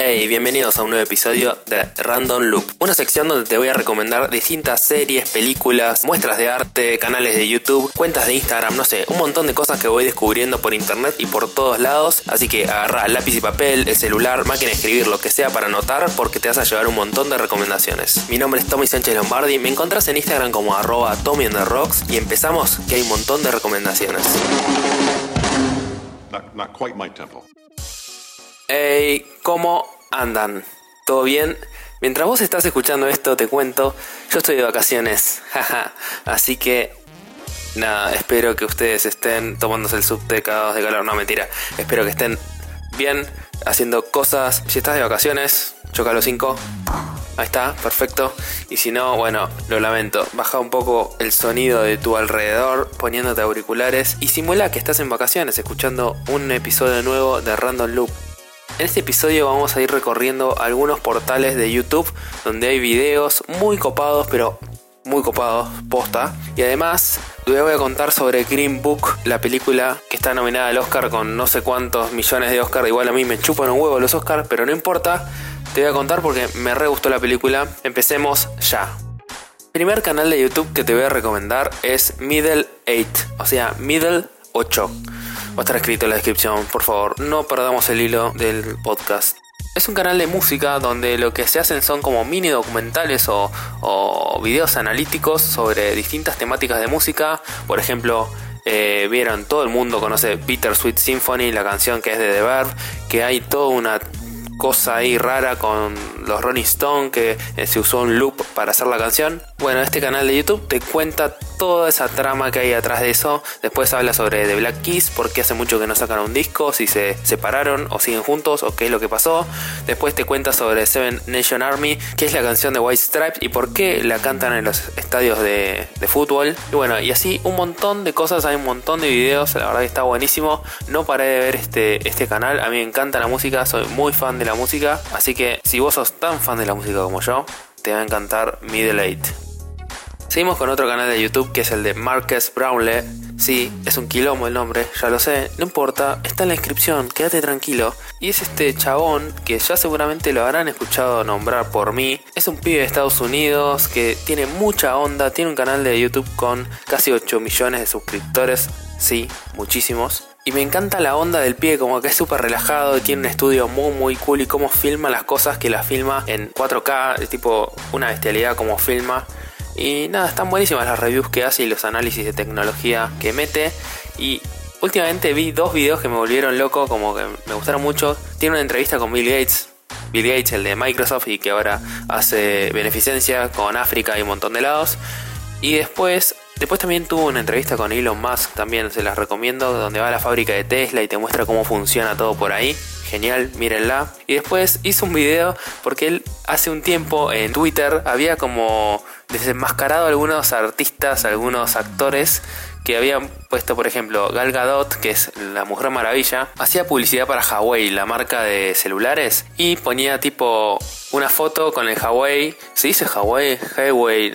Hey, bienvenidos a un nuevo episodio de Random Loop, una sección donde te voy a recomendar distintas series, películas, muestras de arte, canales de YouTube, cuentas de Instagram, no sé, un montón de cosas que voy descubriendo por internet y por todos lados. Así que agarra lápiz y papel, el celular, máquina de escribir, lo que sea para anotar, porque te vas a llevar un montón de recomendaciones. Mi nombre es Tommy Sánchez Lombardi, me encontrás en Instagram como arroba Tommy the Rocks y empezamos que hay un montón de recomendaciones. Not, quite my tempo. Hey, ¿cómo andan? ¿Todo bien? Mientras vos estás escuchando esto, te cuento, yo estoy de vacaciones, jaja. Así que, nada, espero que ustedes estén tomándose el subte cagados de calor. No, mentira. Espero que estén bien, haciendo cosas. Si estás de vacaciones, choca los 5. Ahí está, perfecto. Y si no, bueno, lo lamento. Baja un poco el sonido de tu alrededor poniéndote auriculares y simula que estás en vacaciones escuchando un episodio nuevo de Random Loop. En este episodio vamos a ir recorriendo algunos portales de YouTube donde hay videos muy copados, pero muy copados, posta. Y además, te voy a contar sobre Green Book, la película que está nominada al Oscar con no sé cuántos millones de Oscar. Igual a mí me chupan un huevo los Oscars, pero no importa. Te voy a contar porque me re gustó la película. Empecemos ya. El primer canal de YouTube que te voy a recomendar es Middle 8, o sea, Middle 8. Va a estar escrito en la descripción, por favor, no perdamos el hilo del podcast. Es un canal de música donde lo que se hacen son como mini documentales o, videos analíticos sobre distintas temáticas de música. Por ejemplo, eh, vieron, todo el mundo conoce Bittersweet Symphony, la canción que es de The Verb, que hay toda una cosa ahí rara con los Rolling Stone que eh, se usó un loop para hacer la canción. Bueno, este canal de YouTube te cuenta toda esa trama que hay atrás de eso. Después habla sobre The Black Keys, porque hace mucho que no sacan un disco, si se separaron o siguen juntos o qué es lo que pasó. Después te cuenta sobre Seven Nation Army, que es la canción de White Stripes y por qué la cantan en los estadios de, de fútbol. Y bueno, y así un montón de cosas, hay un montón de videos, la verdad que está buenísimo. No paré de ver este, este canal, a mí me encanta la música, soy muy fan de la música, así que si vos sos tan fan de la música como yo, te va a encantar Middle Eight. Seguimos con otro canal de YouTube que es el de Marcus Brownlee. Sí, es un quilombo el nombre, ya lo sé, no importa, está en la inscripción, quédate tranquilo. Y es este chabón que ya seguramente lo habrán escuchado nombrar por mí. Es un pibe de Estados Unidos que tiene mucha onda, tiene un canal de YouTube con casi 8 millones de suscriptores. Sí, muchísimos. Y me encanta la onda del pie, como que es súper relajado, y tiene un estudio muy muy cool y cómo filma las cosas que las filma en 4K, es tipo una bestialidad como filma. Y nada, están buenísimas las reviews que hace y los análisis de tecnología que mete. Y últimamente vi dos videos que me volvieron loco, como que me gustaron mucho. Tiene una entrevista con Bill Gates, Bill Gates, el de Microsoft, y que ahora hace beneficencia con África y un montón de lados. Y después Después también tuvo una entrevista con Elon Musk, también se las recomiendo, donde va a la fábrica de Tesla y te muestra cómo funciona todo por ahí. Genial, mírenla. Y después hizo un video porque él hace un tiempo en Twitter había como desenmascarado algunos artistas, algunos actores que habían puesto, por ejemplo, Gal Gadot, que es la Mujer Maravilla, hacía publicidad para Huawei, la marca de celulares, y ponía tipo una foto con el Huawei, se dice Huawei, Huawei,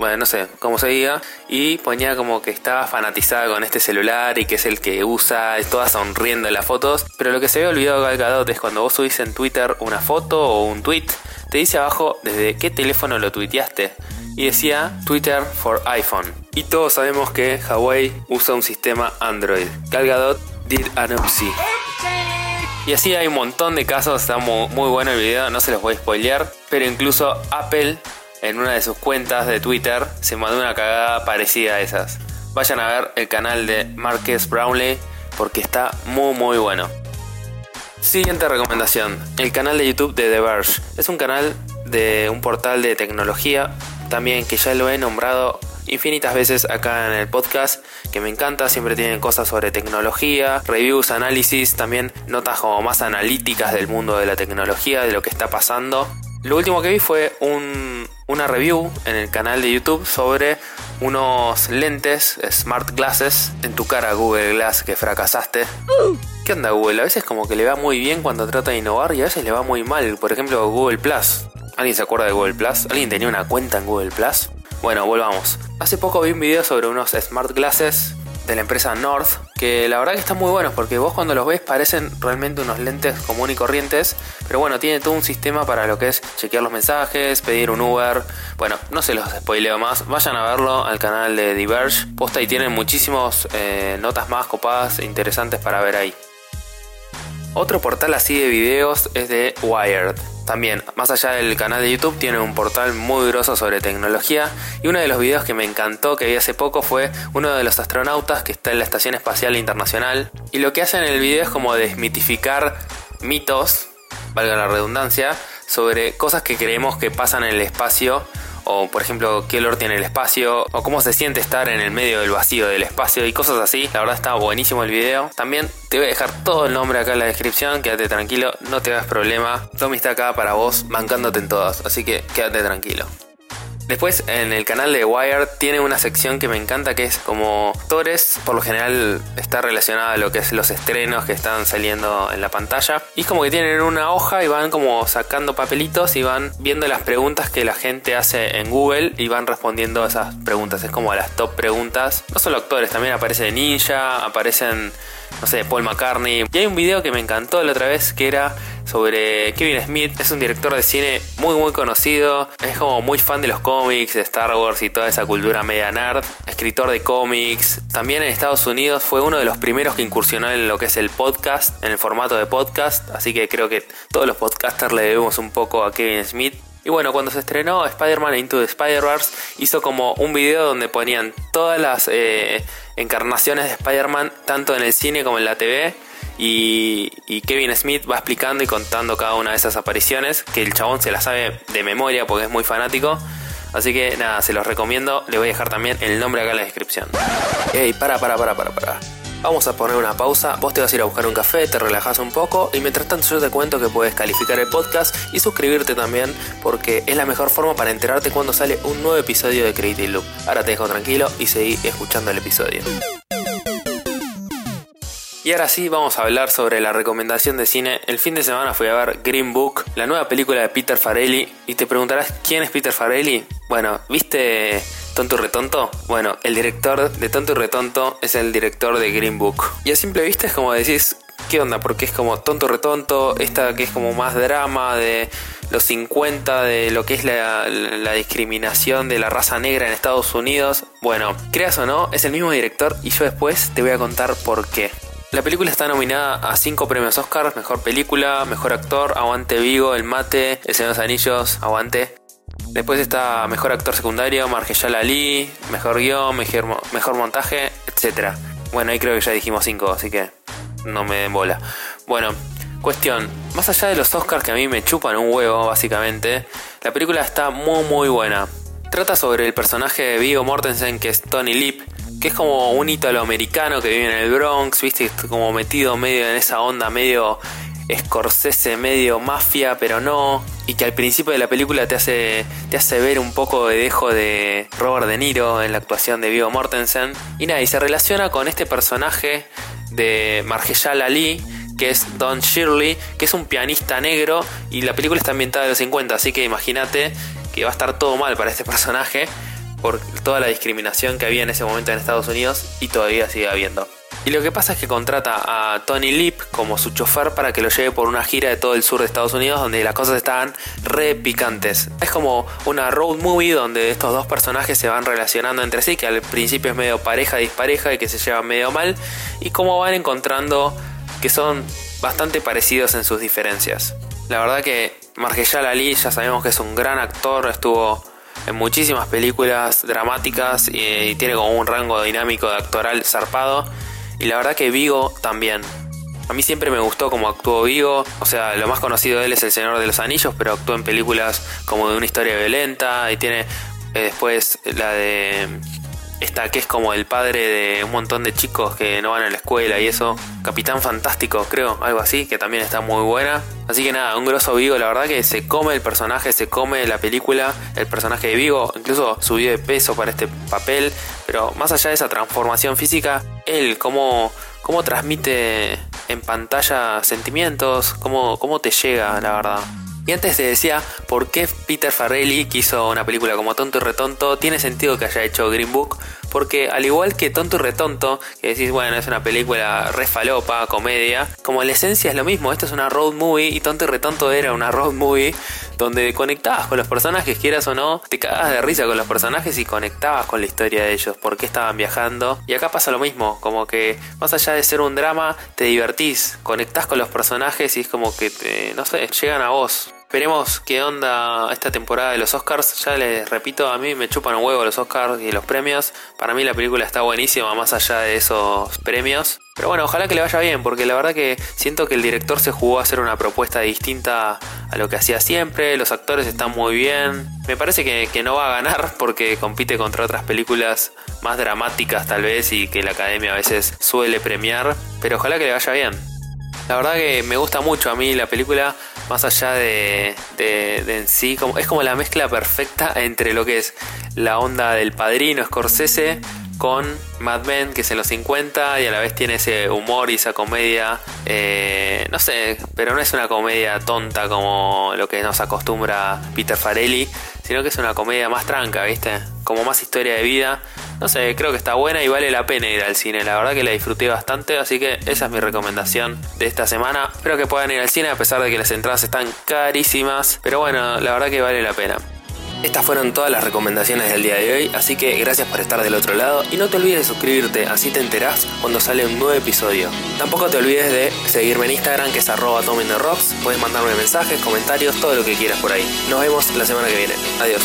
bueno, no sé cómo se diga, y ponía como que estaba fanatizada con este celular y que es el que usa, toda sonriendo en las fotos. Pero lo que se había olvidado Gal Gadot es cuando vos subís en Twitter una foto o un tweet, te dice abajo desde qué teléfono lo tuiteaste. Y decía Twitter for iPhone. Y todos sabemos que Huawei usa un sistema Android. Gal Gadot did an. Y así hay un montón de casos, está muy, muy bueno el video, no se los voy a spoilear. Pero incluso Apple en una de sus cuentas de Twitter se mandó una cagada parecida a esas. Vayan a ver el canal de Marques Brownlee porque está muy muy bueno. Siguiente recomendación, el canal de YouTube de The Verge. Es un canal de un portal de tecnología, también que ya lo he nombrado infinitas veces acá en el podcast, que me encanta, siempre tienen cosas sobre tecnología, reviews, análisis, también notas como más analíticas del mundo de la tecnología, de lo que está pasando. Lo último que vi fue una review en el canal de YouTube sobre unos lentes Smart Glasses en tu cara Google Glass que fracasaste. ¿Qué onda Google? A veces como que le va muy bien cuando trata de innovar y a veces le va muy mal. Por ejemplo Google Plus. ¿Alguien se acuerda de Google Plus? ¿Alguien tenía una cuenta en Google Plus? Bueno, volvamos. Hace poco vi un video sobre unos Smart Glasses de la empresa North, que la verdad que están muy buenos porque vos cuando los ves parecen realmente unos lentes común y corrientes, pero bueno, tiene todo un sistema para lo que es chequear los mensajes, pedir un Uber. Bueno, no se los spoileo más, vayan a verlo al canal de Diverge, posta y tienen muchísimas eh, notas más copadas e interesantes para ver ahí. Otro portal así de videos es de Wired. También, más allá del canal de YouTube, tiene un portal muy grosso sobre tecnología. Y uno de los videos que me encantó que vi hace poco fue uno de los astronautas que está en la Estación Espacial Internacional. Y lo que hacen en el video es como desmitificar mitos, valga la redundancia, sobre cosas que creemos que pasan en el espacio o por ejemplo qué olor tiene el espacio, o cómo se siente estar en el medio del vacío del espacio y cosas así. La verdad está buenísimo el video. También te voy a dejar todo el nombre acá en la descripción, quédate tranquilo, no te hagas problema. Tommy está acá para vos, bancándote en todas, así que quédate tranquilo. Después en el canal de Wired tiene una sección que me encanta que es como actores, por lo general está relacionada a lo que es los estrenos que están saliendo en la pantalla. Y es como que tienen una hoja y van como sacando papelitos y van viendo las preguntas que la gente hace en Google y van respondiendo esas preguntas. Es como a las top preguntas. No solo actores, también aparece Ninja, aparecen no sé, Paul McCartney. Y hay un video que me encantó la otra vez que era sobre Kevin Smith. Es un director de cine muy muy conocido. Es como muy fan de los cómics, de Star Wars y toda esa cultura media nerd. Escritor de cómics. También en Estados Unidos fue uno de los primeros que incursionó en lo que es el podcast, en el formato de podcast. Así que creo que todos los podcasters le debemos un poco a Kevin Smith. Y bueno, cuando se estrenó Spider-Man Into the Spider-Verse, hizo como un video donde ponían todas las eh, encarnaciones de Spider-Man, tanto en el cine como en la TV. Y, Kevin Smith va explicando y contando cada una de esas apariciones, que el chabón se la sabe de memoria porque es muy fanático. Así que nada, se los recomiendo. Le voy a dejar también el nombre acá en la descripción. Ey, para, para, para, para, para. Vamos a poner una pausa, vos te vas a ir a buscar un café, te relajas un poco y mientras tanto yo te cuento que puedes calificar el podcast y suscribirte también porque es la mejor forma para enterarte cuando sale un nuevo episodio de Creative Loop. Ahora te dejo tranquilo y seguí escuchando el episodio. Y ahora sí, vamos a hablar sobre la recomendación de cine. El fin de semana fui a ver Green Book, la nueva película de Peter Farelli. Y te preguntarás, ¿quién es Peter Farelli? Bueno, ¿viste Tonto y Retonto? Bueno, el director de Tonto y Retonto es el director de Green Book. Y a simple vista es como decís, ¿qué onda? Porque es como Tonto Retonto, esta que es como más drama de los 50, de lo que es la, discriminación de la raza negra en Estados Unidos. Bueno, creas o no, es el mismo director y yo después te voy a contar por qué. La película está nominada a 5 premios Oscar, Mejor Película, Mejor Actor, Aguante Vigo, El Mate, El Señor de los Anillos, Aguante. Después está Mejor Actor Secundario, Margellal Ali, Mejor Guión, mejor, mejor Montaje, etc. Bueno, ahí creo que ya dijimos 5, así que no me den bola. Bueno, cuestión, más allá de los Oscars que a mí me chupan un huevo, básicamente, la película está muy muy buena. Trata sobre el personaje de Vigo Mortensen que es Tony Lip, que es como un italoamericano que vive en el Bronx, viste, como metido medio en esa onda, medio Scorsese, medio mafia, pero no, y que al principio de la película te hace, te hace ver un poco de dejo de Robert De Niro en la actuación de Vigo Mortensen. Y nada, y se relaciona con este personaje de Margellal Ali, que es Don Shirley, que es un pianista negro, y la película está ambientada en los 50, así que imagínate que va a estar todo mal para este personaje por toda la discriminación que había en ese momento en Estados Unidos y todavía sigue habiendo. Y lo que pasa es que contrata a Tony Lip como su chofer para que lo lleve por una gira de todo el sur de Estados Unidos donde las cosas estaban re picantes. Es como una road movie donde estos dos personajes se van relacionando entre sí, que al principio es medio pareja dispareja y que se llevan medio mal, y cómo van encontrando que son bastante parecidos en sus diferencias. La verdad que Margellal Ali ya sabemos que es un gran actor, estuvo en muchísimas películas dramáticas y, tiene como un rango dinámico de actoral zarpado. Y la verdad que Vigo también. A mí siempre me gustó como actuó Vigo. O sea, lo más conocido de él es El Señor de los Anillos, pero actuó en películas como de una historia violenta y tiene eh, después la de esta que es como el padre de un montón de chicos que no van a la escuela y eso. Capitán Fantástico, creo, algo así, que también está muy buena. Así que nada, un grosso Vigo, la verdad que se come el personaje, se come la película, el personaje de Vigo, incluso subió de peso para este papel, pero más allá de esa transformación física, él cómo, cómo transmite en pantalla sentimientos, cómo, cómo te llega, la verdad. Y antes te decía por qué Peter Farrelly, que hizo una película como Tonto y Retonto, tiene sentido que haya hecho Green Book, porque al igual que Tonto y Retonto, que decís, bueno, es una película re falopa, comedia, como la esencia es lo mismo, esto es una road movie y Tonto y Retonto era una road movie donde conectabas con los personajes, quieras o no, te cagabas de risa con los personajes y conectabas con la historia de ellos, por qué estaban viajando. Y acá pasa lo mismo, como que más allá de ser un drama, te divertís, conectás con los personajes y es como que, te, no sé, llegan a vos. Veremos qué onda esta temporada de los Oscars. Ya les repito, a mí me chupan un huevo los Oscars y los premios. Para mí la película está buenísima más allá de esos premios. Pero bueno, ojalá que le vaya bien, porque la verdad que siento que el director se jugó a hacer una propuesta distinta a lo que hacía siempre. Los actores están muy bien. Me parece que, que no va a ganar porque compite contra otras películas más dramáticas tal vez y que la academia a veces suele premiar. Pero ojalá que le vaya bien. La verdad que me gusta mucho a mí la película, más allá de, en sí, como, es como la mezcla perfecta entre lo que es la onda del padrino Scorsese con Mad Men, que es en los 50 y a la vez tiene ese humor y esa comedia, eh, no sé, pero no es una comedia tonta como lo que nos acostumbra Peter Farelli, sino que es una comedia más tranca, ¿viste? Como más historia de vida. No sé, creo que está buena y vale la pena ir al cine. La verdad que la disfruté bastante, así que esa es mi recomendación de esta semana. Espero que puedan ir al cine a pesar de que las entradas están carísimas, pero bueno, la verdad que vale la pena. Estas fueron todas las recomendaciones del día de hoy, así que gracias por estar del otro lado y no te olvides de suscribirte, así te enterás cuando sale un nuevo episodio. Tampoco te olvides de seguirme en Instagram que es arroba rocks, puedes mandarme mensajes, comentarios, todo lo que quieras por ahí. Nos vemos la semana que viene. Adiós.